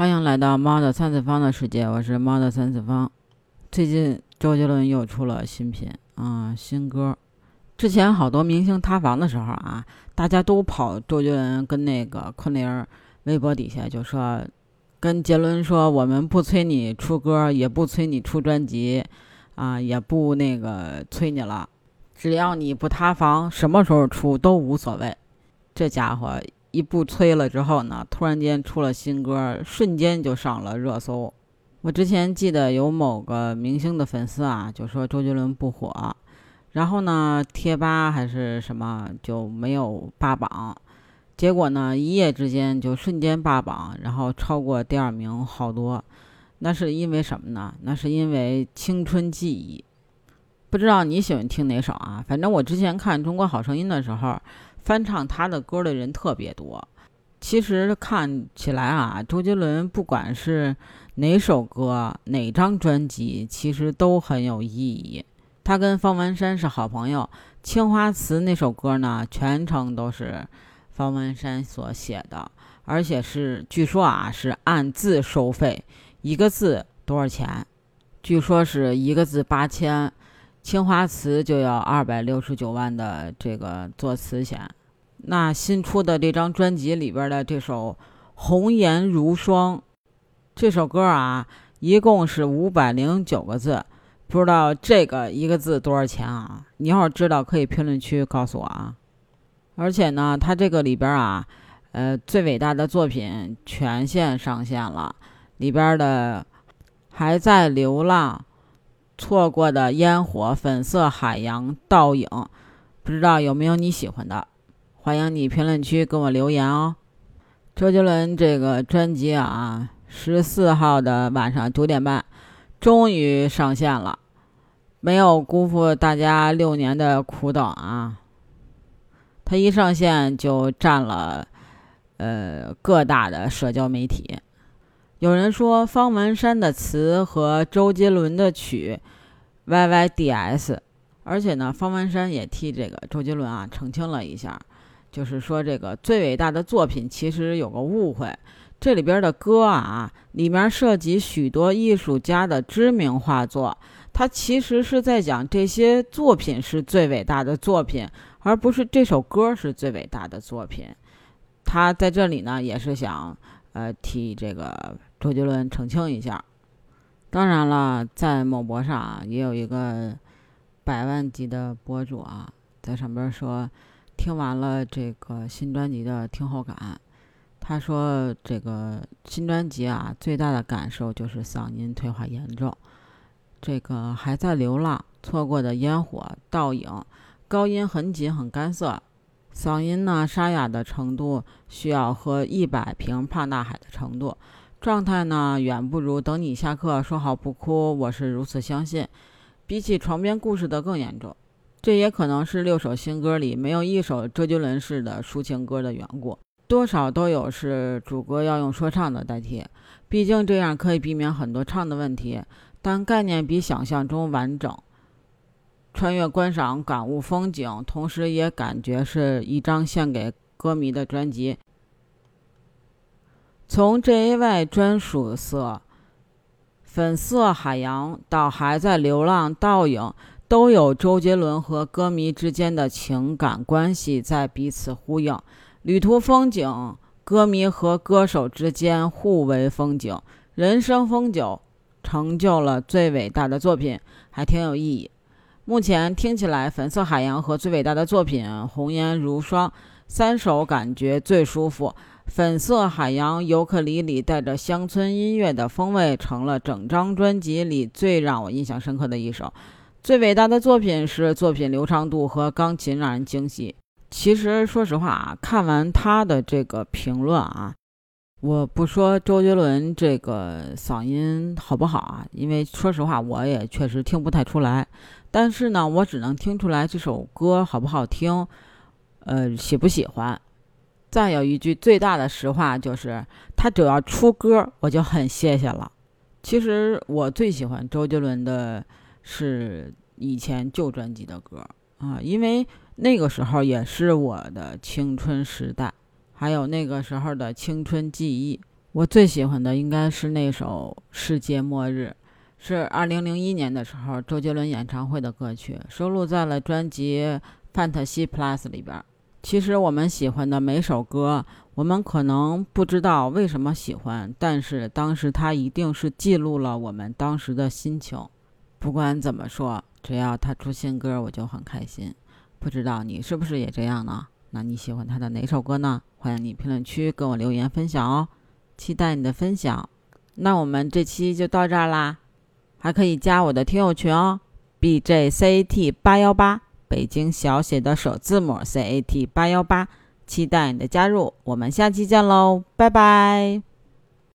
欢迎来到猫的三次方的世界，我是猫的三次方。最近周杰伦又出了新品啊，新歌。之前好多明星塌房的时候啊，大家都跑周杰伦跟那个昆凌微博底下就说，跟杰伦说，我们不催你出歌，也不催你出专辑，啊，也不那个催你了，只要你不塌房，什么时候出都无所谓。这家伙。一不催了之后呢，突然间出了新歌，瞬间就上了热搜。我之前记得有某个明星的粉丝啊，就说周杰伦不火，然后呢，贴吧还是什么就没有霸榜，结果呢，一夜之间就瞬间霸榜，然后超过第二名好多。那是因为什么呢？那是因为青春记忆。不知道你喜欢听哪首啊？反正我之前看《中国好声音》的时候。翻唱他的歌的人特别多，其实看起来啊，周杰伦不管是哪首歌、哪张专辑，其实都很有意义。他跟方文山是好朋友，《青花瓷》那首歌呢，全程都是方文山所写的，而且是据说啊是按字收费，一个字多少钱？据说是一个字八千。青花瓷就要二百六十九万的这个作词钱，那新出的这张专辑里边的这首《红颜如霜》这首歌啊，一共是五百零九个字，不知道这个一个字多少钱啊？你要是知道，可以评论区告诉我啊。而且呢，它这个里边啊，呃，最伟大的作品全线上线了，里边的还在流浪。错过的烟火、粉色海洋、倒影，不知道有没有你喜欢的？欢迎你评论区给我留言哦。周杰伦这个专辑啊，十四号的晚上九点半，终于上线了，没有辜负大家六年的苦等啊！他一上线就占了呃各大的社交媒体。有人说方文山的词和周杰伦的曲，YYDS，而且呢，方文山也替这个周杰伦啊澄清了一下，就是说这个最伟大的作品其实有个误会，这里边的歌啊，里面涉及许多艺术家的知名画作，他其实是在讲这些作品是最伟大的作品，而不是这首歌是最伟大的作品。他在这里呢，也是想呃替这个。周杰伦澄清一下，当然了，在某博上啊，也有一个百万级的博主啊，在上边说听完了这个新专辑的听后感，他说这个新专辑啊，最大的感受就是嗓音退化严重，这个还在流浪，错过的烟火倒影，高音很紧很干涩，嗓音呢沙哑的程度需要喝一百瓶胖大海的程度。状态呢，远不如等你下课说好不哭。我是如此相信，比起床边故事的更严重。这也可能是六首新歌里没有一首周杰伦式的抒情歌的缘故，多少都有是主歌要用说唱的代替。毕竟这样可以避免很多唱的问题，但概念比想象中完整。穿越观赏，感悟风景，同时也感觉是一张献给歌迷的专辑。从 J.A.Y 专属色、粉色海洋到还在流浪倒影，都有周杰伦和歌迷之间的情感关系在彼此呼应。旅途风景，歌迷和歌手之间互为风景，人生风景，成就了最伟大的作品，还挺有意义。目前听起来，粉色海洋和最伟大的作品红颜如霜三首感觉最舒服。粉色海洋尤克里里带着乡村音乐的风味，成了整张专辑里最让我印象深刻的一首。最伟大的作品是作品流畅度和钢琴让人惊喜。其实说实话啊，看完他的这个评论啊，我不说周杰伦这个嗓音好不好啊，因为说实话我也确实听不太出来。但是呢，我只能听出来这首歌好不好听，呃，喜不喜欢。再有一句最大的实话就是，他只要出歌，我就很谢谢了。其实我最喜欢周杰伦的是以前旧专辑的歌啊，因为那个时候也是我的青春时代，还有那个时候的青春记忆。我最喜欢的应该是那首《世界末日》，是2001年的时候周杰伦演唱会的歌曲，收录在了专辑《Fantasy Plus》里边。其实我们喜欢的每首歌，我们可能不知道为什么喜欢，但是当时它一定是记录了我们当时的心情。不管怎么说，只要他出新歌，我就很开心。不知道你是不是也这样呢？那你喜欢他的哪首歌呢？欢迎你评论区跟我留言分享哦。期待你的分享，那我们这期就到这儿啦，还可以加我的听友群哦，B J C A T 八幺八，北京小写的首字母 C A T 八幺八，期待你的加入，我们下期见喽，拜拜。